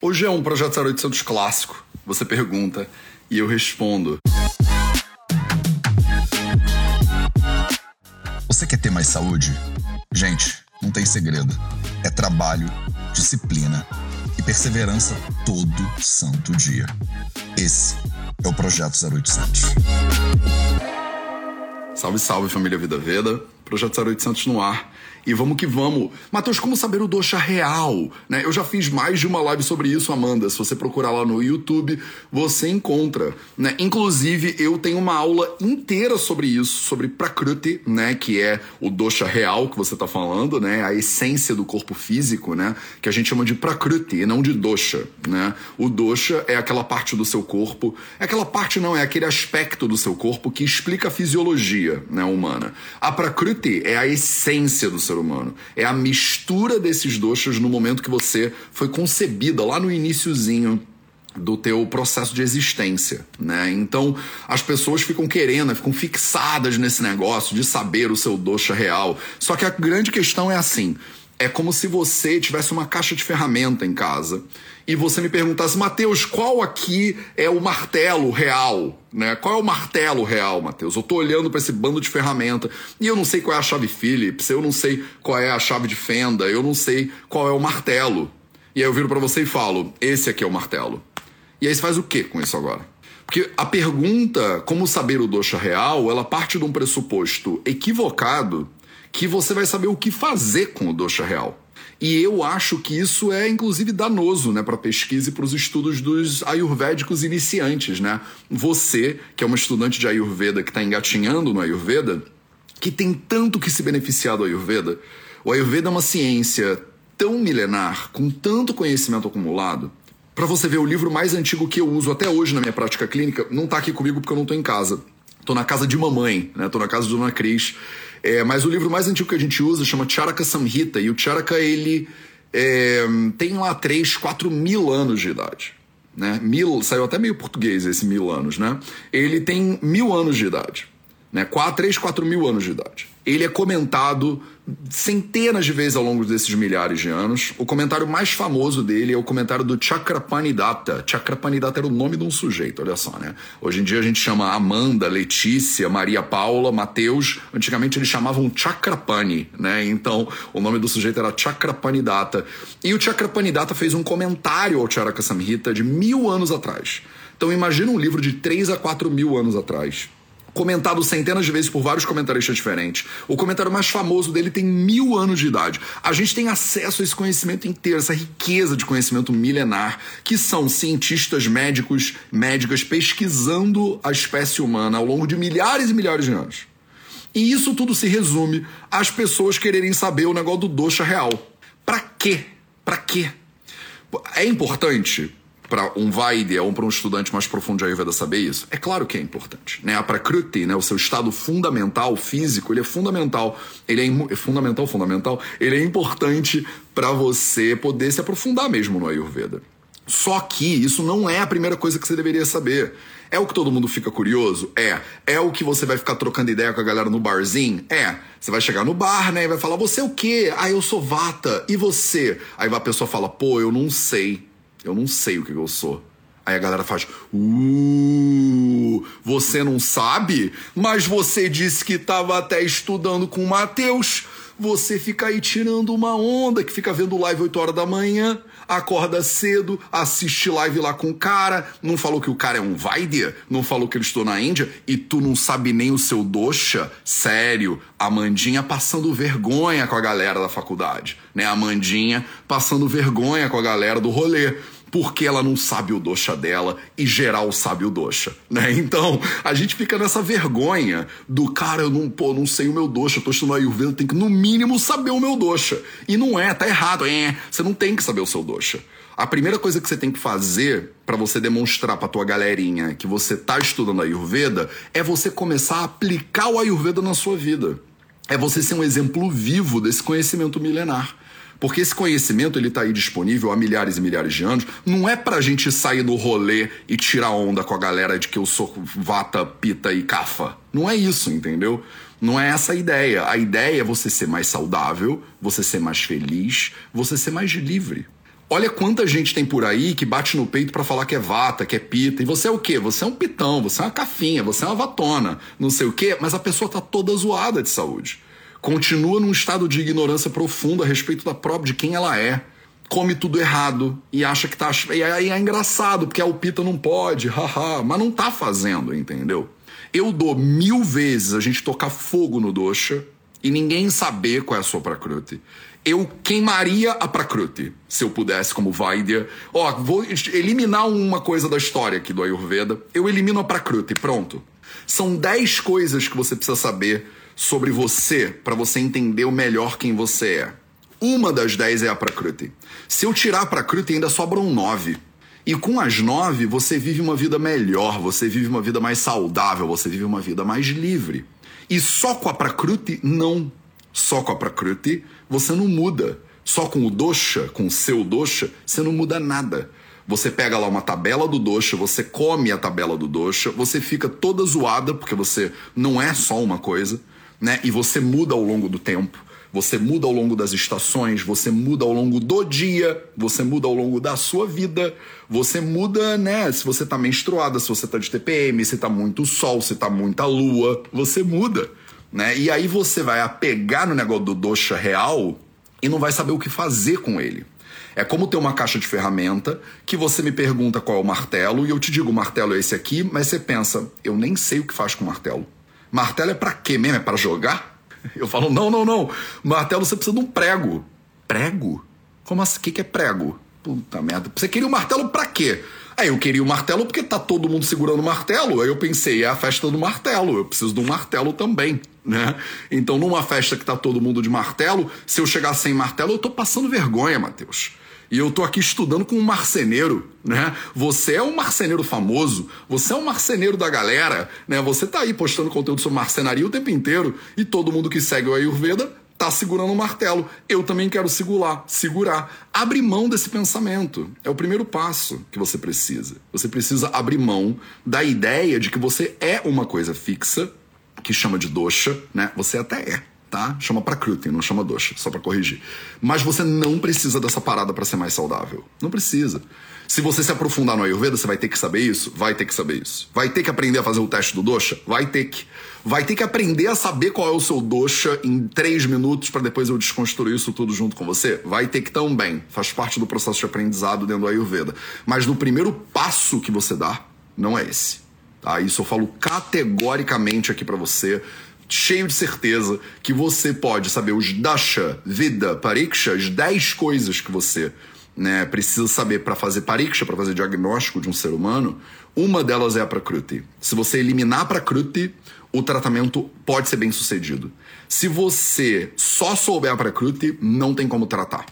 Hoje é um Projeto 0800 clássico. Você pergunta e eu respondo. Você quer ter mais saúde? Gente, não tem segredo. É trabalho, disciplina e perseverança todo santo dia. Esse é o Projeto 0800. Salve, salve família Vida Veda. Projeto 0800 no ar. E vamos que vamos. Matheus, como saber o dosha real? Né? Eu já fiz mais de uma live sobre isso, Amanda. Se você procurar lá no YouTube, você encontra. Né? Inclusive, eu tenho uma aula inteira sobre isso, sobre Prakruti, né? que é o dosha real que você está falando, né? a essência do corpo físico, né? que a gente chama de Prakruti e não de dosha. Né? O dosha é aquela parte do seu corpo, é aquela parte não, é aquele aspecto do seu corpo que explica a fisiologia né, humana. A Prakruti é a essência do ser humano. É a mistura desses doshas no momento que você foi concebida, lá no iníciozinho do teu processo de existência, né? Então, as pessoas ficam querendo, ficam fixadas nesse negócio de saber o seu dosha real. Só que a grande questão é assim, é como se você tivesse uma caixa de ferramenta em casa e você me perguntasse, Mateus, qual aqui é o martelo real? Né? Qual é o martelo real, Mateus? Eu tô olhando para esse bando de ferramenta e eu não sei qual é a chave Phillips, eu não sei qual é a chave de fenda, eu não sei qual é o martelo. E aí eu viro para você e falo, esse aqui é o martelo. E aí você faz o que com isso agora? Porque a pergunta, como saber o dosha real, ela parte de um pressuposto equivocado que você vai saber o que fazer com o dosha real. E eu acho que isso é inclusive danoso, né, para pesquisa e para os estudos dos ayurvédicos iniciantes, né? Você, que é uma estudante de ayurveda que está engatinhando no ayurveda, que tem tanto que se beneficiar do ayurveda. O ayurveda é uma ciência tão milenar, com tanto conhecimento acumulado. Para você ver o livro mais antigo que eu uso até hoje na minha prática clínica, não está aqui comigo porque eu não estou em casa. Estou na casa de mamãe, né? Tô na casa de Dona Cris. É, mas o livro mais antigo que a gente usa chama Charaka Samhita, e o Charaka, ele é, tem lá 3, 4 mil anos de idade. Né? Mil, saiu até meio português esse mil anos, né? Ele tem mil anos de idade. Né? 4, 3, 4 mil anos de idade ele é comentado centenas de vezes ao longo desses milhares de anos. O comentário mais famoso dele é o comentário do Chakrapanidata. Chakrapanidata era o nome de um sujeito, olha só, né? Hoje em dia a gente chama Amanda, Letícia, Maria Paula, Mateus. Antigamente eles chamavam Chakrapani, né? Então o nome do sujeito era Chakrapanidata. E o Chakrapanidata fez um comentário ao Charaka Samhita de mil anos atrás. Então imagina um livro de 3 a 4 mil anos atrás comentado centenas de vezes por vários comentaristas diferentes. O comentário mais famoso dele tem mil anos de idade. A gente tem acesso a esse conhecimento inteiro, essa riqueza de conhecimento milenar, que são cientistas médicos, médicas pesquisando a espécie humana ao longo de milhares e milhares de anos. E isso tudo se resume às pessoas quererem saber o negócio do dosha real. Para quê? Para quê? É importante para um Vaidya ou para um estudante mais profundo de Ayurveda saber isso? É claro que é importante. Né? A Prakruti, né? o seu estado fundamental, físico, ele é fundamental. Ele é, é fundamental, fundamental. Ele é importante para você poder se aprofundar mesmo no Ayurveda. Só que isso não é a primeira coisa que você deveria saber. É o que todo mundo fica curioso? É. É o que você vai ficar trocando ideia com a galera no barzinho? É. Você vai chegar no bar, né? E vai falar, você é o quê? Ah, eu sou vata. E você? Aí a pessoa fala, pô, eu não sei. Eu não sei o que eu sou. Aí a galera faz, uh, você não sabe? Mas você disse que estava até estudando com o Matheus. Você fica aí tirando uma onda, que fica vendo live 8 horas da manhã, acorda cedo, assiste live lá com o cara, não falou que o cara é um Vaidya, não falou que ele estou na Índia, e tu não sabe nem o seu dosha? Sério, Amandinha passando vergonha com a galera da faculdade, né? Amandinha passando vergonha com a galera do rolê porque ela não sabe o dosha dela e geral sabe o dosha, né? Então, a gente fica nessa vergonha do cara, eu não, pô, não sei o meu dosha, eu tô estudando Ayurveda, tem que no mínimo saber o meu dosha. E não é, tá errado, é, você não tem que saber o seu dosha. A primeira coisa que você tem que fazer para você demonstrar para tua galerinha que você tá estudando Ayurveda é você começar a aplicar o Ayurveda na sua vida. É você ser um exemplo vivo desse conhecimento milenar. Porque esse conhecimento ele está aí disponível há milhares e milhares de anos. Não é pra gente sair no rolê e tirar onda com a galera de que eu sou vata, pita e cafa. Não é isso, entendeu? Não é essa a ideia. A ideia é você ser mais saudável, você ser mais feliz, você ser mais livre. Olha quanta gente tem por aí que bate no peito para falar que é vata, que é pita. E você é o quê? Você é um pitão, você é uma cafinha, você é uma vatona, não sei o quê, mas a pessoa tá toda zoada de saúde. Continua num estado de ignorância profunda a respeito da própria de quem ela é. Come tudo errado e acha que tá. E aí é engraçado, porque a pita não pode, haha, mas não tá fazendo, entendeu? Eu dou mil vezes a gente tocar fogo no dosha e ninguém saber qual é a sua Prakriti. Eu queimaria a Prakriti, se eu pudesse, como Vaidya. Ó, vou eliminar uma coisa da história aqui do Ayurveda. Eu elimino a Prakriti, pronto. São 10 coisas que você precisa saber sobre você para você entender o melhor quem você é. Uma das 10 é a Prakriti. Se eu tirar a Prakriti, ainda sobram 9. E com as 9, você vive uma vida melhor, você vive uma vida mais saudável, você vive uma vida mais livre. E só com a Prakriti, não. Só com a Prakriti, você não muda. Só com o dosha, com o seu dosha, você não muda nada. Você pega lá uma tabela do dosha, você come a tabela do dosha, você fica toda zoada, porque você não é só uma coisa, né? E você muda ao longo do tempo. Você muda ao longo das estações, você muda ao longo do dia, você muda ao longo da sua vida, você muda, né? Se você tá menstruada, se você tá de TPM, se tá muito sol, se tá muita lua, você muda, né? E aí você vai apegar no negócio do dosha real e não vai saber o que fazer com ele. É como ter uma caixa de ferramenta que você me pergunta qual é o martelo e eu te digo o martelo é esse aqui, mas você pensa, eu nem sei o que faz com o martelo. Martelo é para quê mesmo? É para jogar? Eu falo, não, não, não. Martelo você precisa de um prego. Prego? Como assim? O que, que é prego? Puta merda. Você queria o um martelo pra quê? Aí eu queria o um martelo porque tá todo mundo segurando o martelo. Aí eu pensei, é a festa do martelo. Eu preciso de um martelo também, né? Então, numa festa que tá todo mundo de martelo, se eu chegar sem martelo, eu tô passando vergonha, Matheus. E eu tô aqui estudando com um marceneiro, né? Você é um marceneiro famoso, você é um marceneiro da galera, né? Você tá aí postando conteúdo sobre marcenaria o tempo inteiro e todo mundo que segue o Ayurveda tá segurando um martelo. Eu também quero segurar, segurar. Abre mão desse pensamento. É o primeiro passo que você precisa. Você precisa abrir mão da ideia de que você é uma coisa fixa, que chama de dosha, né? Você até é tá? Chama Prakriti, não chama dosha, só para corrigir. Mas você não precisa dessa parada para ser mais saudável. Não precisa. Se você se aprofundar no Ayurveda, você vai ter que saber isso? Vai ter que saber isso. Vai ter que aprender a fazer o teste do dosha? Vai ter que. Vai ter que aprender a saber qual é o seu dosha em três minutos para depois eu desconstruir isso tudo junto com você? Vai ter que também. Faz parte do processo de aprendizado dentro do Ayurveda. Mas no primeiro passo que você dá, não é esse. Tá? Isso eu falo categoricamente aqui para você cheio de certeza que você pode saber os dasha, vida, pariksha, as 10 coisas que você né, precisa saber para fazer pariksha, para fazer diagnóstico de um ser humano. Uma delas é a prakruti. Se você eliminar a prakruti, o tratamento pode ser bem sucedido. Se você só souber a prakruti, não tem como tratar.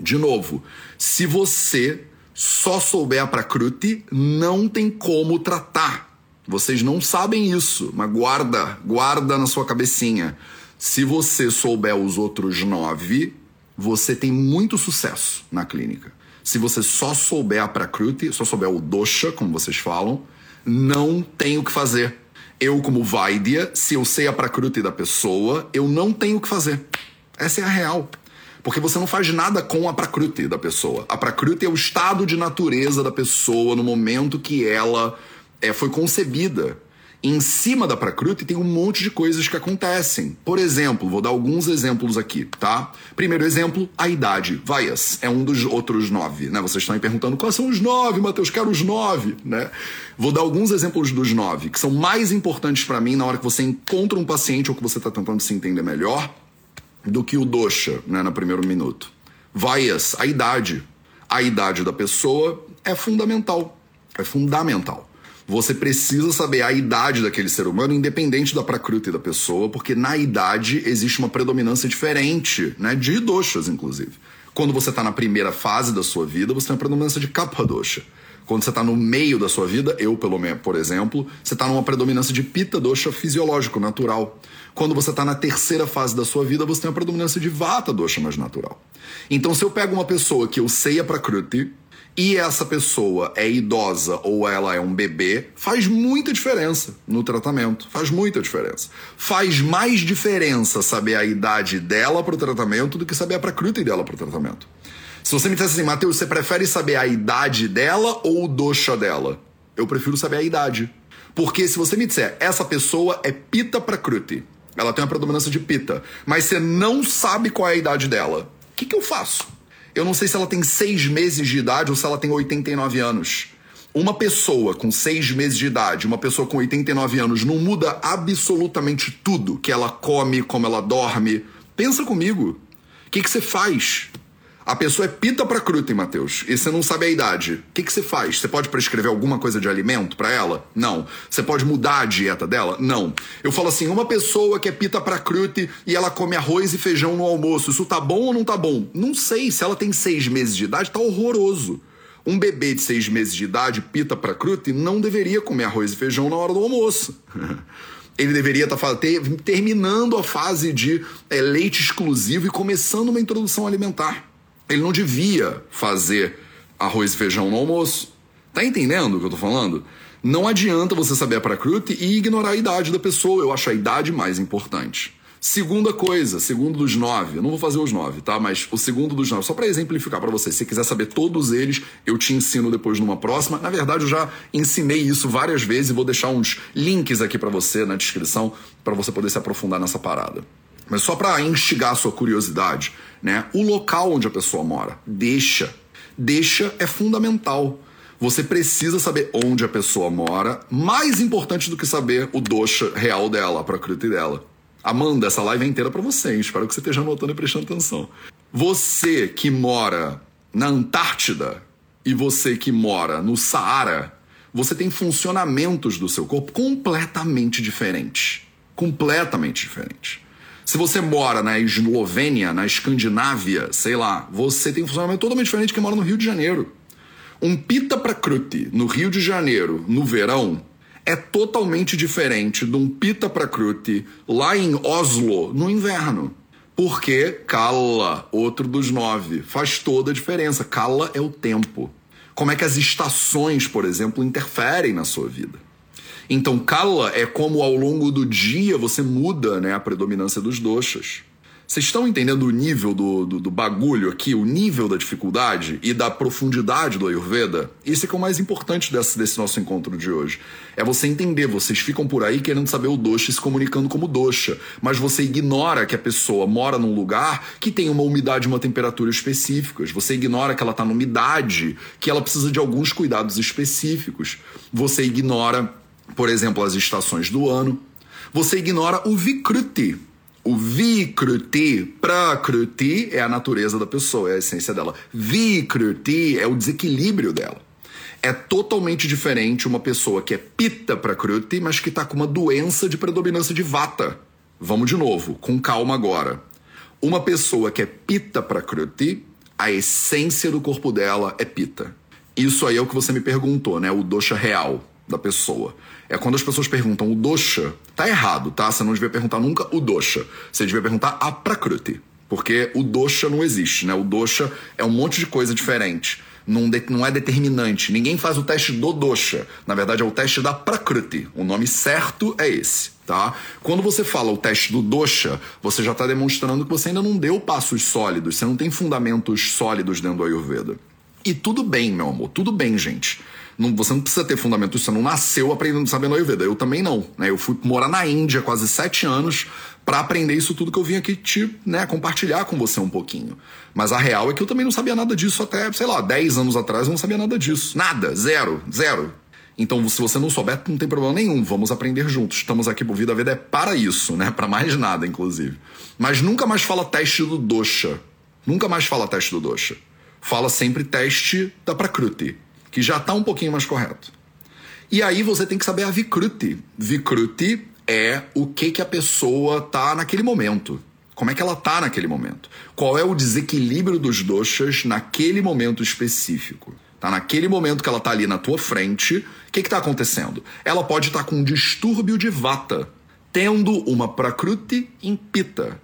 De novo, se você só souber a prakruti, não tem como tratar. Vocês não sabem isso, mas guarda, guarda na sua cabecinha. Se você souber os outros nove, você tem muito sucesso na clínica. Se você só souber a Prakruti, só souber o dosha, como vocês falam, não tem o que fazer. Eu, como Vaidya, se eu sei a Prakruti da pessoa, eu não tenho o que fazer. Essa é a real. Porque você não faz nada com a Prakruti da pessoa. A Prakruti é o estado de natureza da pessoa no momento que ela é, foi concebida. Em cima da Prakruti tem um monte de coisas que acontecem. Por exemplo, vou dar alguns exemplos aqui, tá? Primeiro exemplo, a idade. Vaias é um dos outros nove, né? Vocês estão aí perguntando quais são os nove, Matheus, quero os nove, né? Vou dar alguns exemplos dos nove, que são mais importantes para mim na hora que você encontra um paciente ou que você está tentando se entender melhor, do que o dosha, né, no primeiro minuto. Vaias, a idade. A idade da pessoa é fundamental. É fundamental. Você precisa saber a idade daquele ser humano, independente da prakruti da pessoa, porque na idade existe uma predominância diferente, né? De doshas, inclusive. Quando você está na primeira fase da sua vida, você tem uma predominância de kapha dosha. Quando você está no meio da sua vida, eu, pelo menos, por exemplo, você está numa predominância de pita dosha fisiológico, natural. Quando você está na terceira fase da sua vida, você tem uma predominância de vata dosha mais natural. Então, se eu pego uma pessoa que eu sei a prakruti, e essa pessoa é idosa ou ela é um bebê, faz muita diferença no tratamento. Faz muita diferença. Faz mais diferença saber a idade dela para o tratamento do que saber a prakruti dela para o tratamento. Se você me dissesse assim, Matheus, você prefere saber a idade dela ou o dosha dela? Eu prefiro saber a idade. Porque se você me disser, essa pessoa é pita pra kruti, ela tem uma predominância de pita, mas você não sabe qual é a idade dela, o que, que eu faço? Eu não sei se ela tem seis meses de idade ou se ela tem 89 anos. Uma pessoa com seis meses de idade, uma pessoa com 89 anos, não muda absolutamente tudo que ela come, como ela dorme. Pensa comigo. O que, que você faz? A pessoa é pita pra cruten, Matheus, e você não sabe a idade. O que, você faz? Você pode prescrever alguma coisa de alimento para ela? Não. Você pode mudar a dieta dela? Não. Eu falo assim, uma pessoa que é pita pra crute e ela come arroz e feijão no almoço, isso tá bom ou não tá bom? Não sei. Se ela tem seis meses de idade, tá horroroso. Um bebê de seis meses de idade, pita pra crute, não deveria comer arroz e feijão na hora do almoço. Ele deveria estar tá terminando a fase de é, leite exclusivo e começando uma introdução alimentar. Ele não devia fazer arroz e feijão no almoço. Tá entendendo o que eu tô falando? Não adianta você saber a pracrute e ignorar a idade da pessoa. Eu acho a idade mais importante. Segunda coisa, segundo dos nove, eu não vou fazer os nove, tá? Mas o segundo dos nove, só para exemplificar para você. Se você quiser saber todos eles, eu te ensino depois numa próxima. Na verdade, eu já ensinei isso várias vezes e vou deixar uns links aqui para você na descrição para você poder se aprofundar nessa parada. Mas só para instigar a sua curiosidade, né? O local onde a pessoa mora, deixa. Deixa é fundamental. Você precisa saber onde a pessoa mora, mais importante do que saber o dosha real dela, a prakriti dela. Amanda, essa live é inteira para você, hein? espero que você esteja anotando e prestando atenção. Você que mora na Antártida e você que mora no Saara, você tem funcionamentos do seu corpo completamente diferentes. Completamente diferentes. Se você mora na Eslovênia, na Escandinávia, sei lá, você tem um funcionamento totalmente diferente de quem mora no Rio de Janeiro. Um pita pra crute no Rio de Janeiro, no verão, é totalmente diferente de um pita pra crute lá em Oslo, no inverno. Porque Kala, outro dos nove, faz toda a diferença. Kala é o tempo. Como é que as estações, por exemplo, interferem na sua vida. Então, kala é como ao longo do dia você muda né, a predominância dos doshas. Vocês estão entendendo o nível do, do, do, bagulho aqui, o nível da dificuldade e da profundidade do Ayurveda? Isso é que é o mais importante desse, desse nosso encontro de hoje. É você entender, vocês ficam por aí querendo saber o dosha e se comunicando como dosha, mas você ignora que a pessoa mora num lugar que tem uma umidade e uma temperatura específicas. Você ignora que ela está numa umidade, que ela precisa de alguns cuidados específicos. Você ignora por exemplo, as estações do ano. Você ignora o Vikruti. O Vikruti, Prakruti é a natureza da pessoa, é a essência dela. Vikruti é o desequilíbrio dela. É totalmente diferente uma pessoa que é Pitta Prakruti, mas que está com uma doença de predominância de Vata. Vamos de novo, com calma agora. Uma pessoa que é Pitta Prakruti, a essência do corpo dela é Pitta. Isso aí é o que você me perguntou, né? O dosha real da pessoa. É quando as pessoas perguntam o dosha, tá errado, tá? Você não devia perguntar nunca o dosha. Você devia perguntar a prakruti. Porque o dosha não existe, né? O dosha é um monte de coisa diferente. Não, de, não é determinante. Ninguém faz o teste do dosha. Na verdade, é o teste da prakruti. O nome certo é esse, tá? Quando você fala o teste do dosha, você já está demonstrando que você ainda não deu passos sólidos. Você não tem fundamentos sólidos dentro do Ayurveda. E tudo bem, meu amor. Tudo bem, gente. Não, você não precisa ter fundamento, você não nasceu aprendendo sabendo Ayurveda. Eu também não. Né? Eu fui morar na Índia quase sete anos para aprender isso tudo que eu vim aqui te né, compartilhar com você um pouquinho. Mas a real é que eu também não sabia nada disso até, sei lá, 10 anos atrás eu não sabia nada disso. Nada, zero, zero. Então, se você não souber, não tem problema nenhum. Vamos aprender juntos. Estamos aqui pro Vida Veda é para isso, né? Para mais nada, inclusive. Mas nunca mais fala teste do dosha. Nunca mais fala teste do dosha. Fala sempre teste da Prakruti que já está um pouquinho mais correto. E aí você tem que saber a Vikruti. Vikruti é o que, que a pessoa tá naquele momento. Como é que ela tá naquele momento? Qual é o desequilíbrio dos doshas naquele momento específico? Tá naquele momento que ela tá ali na tua frente, o que que tá acontecendo? Ela pode estar tá com um distúrbio de vata, tendo uma prakruti em pita.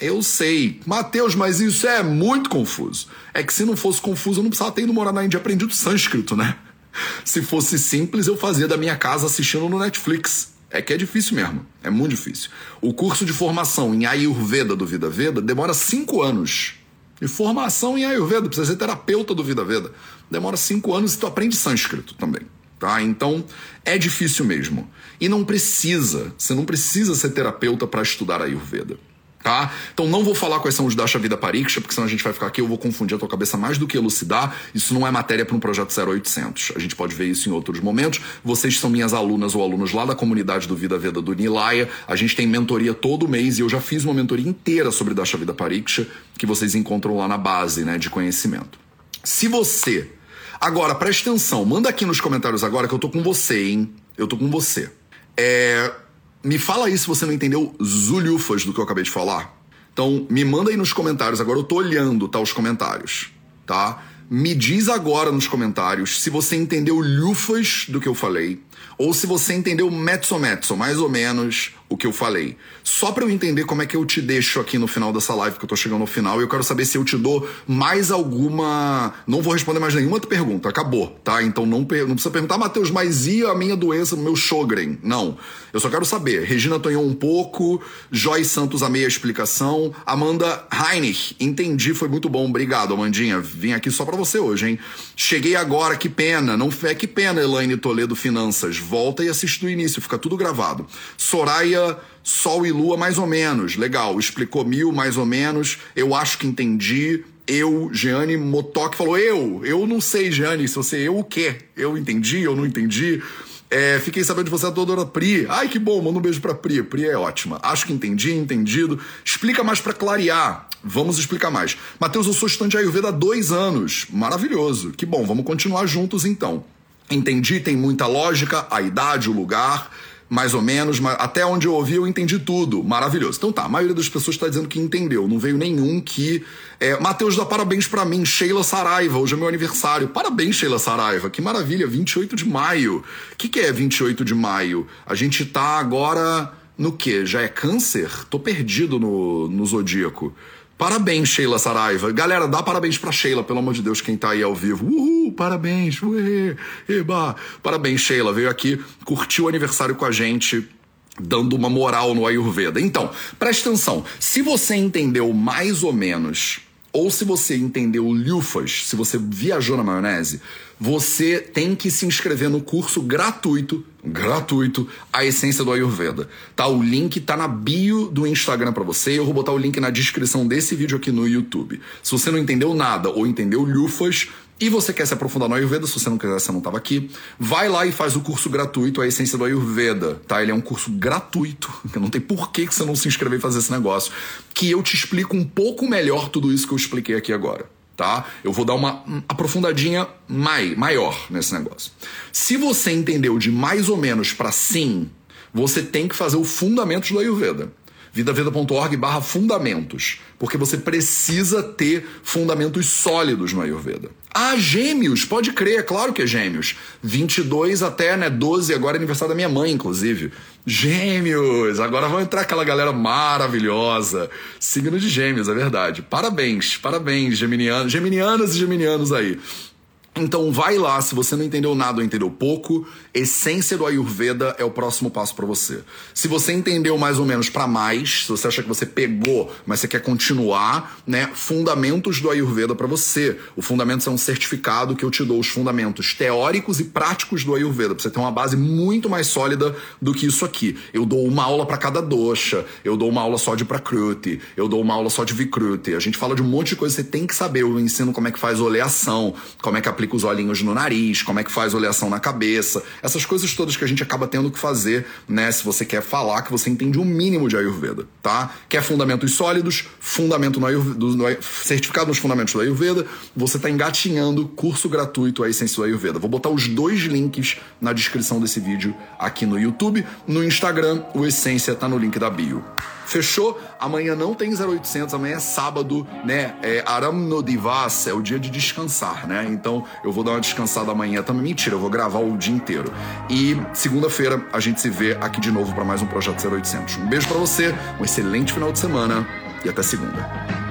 Eu sei. Mateus, mas isso é muito confuso. É que se não fosse confuso, eu não precisava ter ido morar na Índia aprendido sânscrito, né? Se fosse simples, eu fazia da minha casa assistindo no Netflix. É que é difícil mesmo. É muito difícil. O curso de formação em Ayurveda do Vida Veda demora cinco anos. de formação em Ayurveda, precisa ser terapeuta do Vida Veda. Demora cinco anos e tu aprende sânscrito também. Tá? Então é difícil mesmo. E não precisa, você não precisa ser terapeuta para estudar Ayurveda. Tá? Então não vou falar quais são os Dasha Vida Pariksha, porque senão a gente vai ficar aqui, eu vou confundir a tua cabeça mais do que elucidar. Isso não é matéria para um projeto 0800. A gente pode ver isso em outros momentos. Vocês são minhas alunas ou alunos lá da comunidade do Vida Veda do Nilaya. A gente tem mentoria todo mês e eu já fiz uma mentoria inteira sobre Dasha Vida Pariksha, que vocês encontram lá na base, né, de conhecimento. Se você Agora, preste atenção, manda aqui nos comentários agora que eu tô com você, hein? Eu tô com você. É, me fala aí se você não entendeu zulhufas do que eu acabei de falar. Então, me manda aí nos comentários. Agora eu tô olhando, tá, os comentários, tá? Me diz agora nos comentários se você entendeu lufas do que eu falei ou se você entendeu mezzo mezzo, mais ou menos, o que eu falei. Só para eu entender como é que eu te deixo aqui no final dessa live, que eu tô chegando ao final, e eu quero saber se eu te dou mais alguma. Não vou responder mais nenhuma pergunta, acabou, tá? Então não, per... não precisa perguntar, Matheus, mas e a minha doença meu Sjogren? Não. Eu só quero saber. Regina Tonhou um pouco, Joy Santos, a meia explicação. Amanda Heinrich, entendi, foi muito bom, obrigado, Amandinha. Vim aqui só para você hoje, hein? Cheguei agora, que pena. Não é que pena, Elaine Toledo Finanças volta e assiste do início, fica tudo gravado. Soraya, Sol e Lua, mais ou menos. Legal, explicou mil, mais ou menos. Eu acho que entendi. Eu, Jeane Motok falou, eu, eu não sei, Jeane, se você, eu o quê? Eu entendi, eu não entendi. É, fiquei sabendo de você, a doutora Pri. Ai, que bom, manda um beijo pra Pri. Pri é ótima. Acho que entendi, entendido. Explica mais para clarear. Vamos explicar mais. Matheus, eu sou estudante de Ayurveda há dois anos. Maravilhoso. Que bom, vamos continuar juntos então. Entendi, tem muita lógica, a idade, o lugar, mais ou menos, até onde eu ouvi eu entendi tudo. Maravilhoso. Então tá, a maioria das pessoas está dizendo que entendeu. Não veio nenhum que. É, Matheus dá parabéns para mim, Sheila Saraiva, hoje é meu aniversário. Parabéns, Sheila Saraiva, que maravilha, 28 de maio. O que, que é 28 de maio? A gente tá agora no quê? Já é câncer? Tô perdido no, no zodíaco. Parabéns, Sheila Saraiva. Galera, dá parabéns pra Sheila, pelo amor de Deus, quem tá aí ao vivo. Uhul, parabéns. Uê, eba. Parabéns, Sheila. Veio aqui, curtiu o aniversário com a gente dando uma moral no Ayurveda. Então, preste atenção. Se você entendeu mais ou menos, ou se você entendeu lufas, se você viajou na maionese, você tem que se inscrever no curso gratuito, gratuito, A Essência do Ayurveda. Tá? O link tá na bio do Instagram para você. Eu vou botar o link na descrição desse vídeo aqui no YouTube. Se você não entendeu nada ou entendeu lufas, e você quer se aprofundar no Ayurveda, se você não quiser, você não estava aqui, vai lá e faz o curso gratuito A Essência do Ayurveda, tá? Ele é um curso gratuito, não tem por que você não se inscrever e fazer esse negócio, que eu te explico um pouco melhor tudo isso que eu expliquei aqui agora tá? Eu vou dar uma aprofundadinha mai, maior nesse negócio. Se você entendeu de mais ou menos para sim, você tem que fazer o fundamentos do Ayurveda vidaveda.org barra fundamentos, porque você precisa ter fundamentos sólidos no Ayurveda. Ah, gêmeos, pode crer, claro que é gêmeos. 22 até, né, 12, agora é aniversário da minha mãe, inclusive. Gêmeos, agora vai entrar aquela galera maravilhosa. Signo de gêmeos, é verdade. Parabéns, parabéns, geminianos, geminianas e geminianos aí. Então vai lá, se você não entendeu nada ou entendeu pouco, essência do Ayurveda é o próximo passo para você. Se você entendeu mais ou menos para mais, se você acha que você pegou, mas você quer continuar, né, fundamentos do Ayurveda para você. O fundamentos é um certificado que eu te dou os fundamentos teóricos e práticos do Ayurveda, para você ter uma base muito mais sólida do que isso aqui. Eu dou uma aula para cada dosha, eu dou uma aula só de Prakruti, eu dou uma aula só de Vikruti. A gente fala de um monte de coisa que você tem que saber. Eu ensino como é que faz oleação, como é que aplica os olhinhos no nariz, como é que faz oleação na cabeça, essas coisas todas que a gente acaba tendo que fazer, né? Se você quer falar que você entende o um mínimo de Ayurveda, tá? Quer fundamentos sólidos, fundamento no Ayurveda, no, certificado nos fundamentos do Ayurveda, você tá engatinhando curso gratuito a essência do Ayurveda. Vou botar os dois links na descrição desse vídeo aqui no YouTube, no Instagram, o Essência tá no link da bio. Fechou? Amanhã não tem 0800, amanhã é sábado, né? É Aram no Divas, é o dia de descansar, né? Então eu vou dar uma descansada amanhã também. Mentira, eu vou gravar o dia inteiro. E segunda-feira a gente se vê aqui de novo para mais um Projeto 0800. Um beijo para você, um excelente final de semana e até segunda.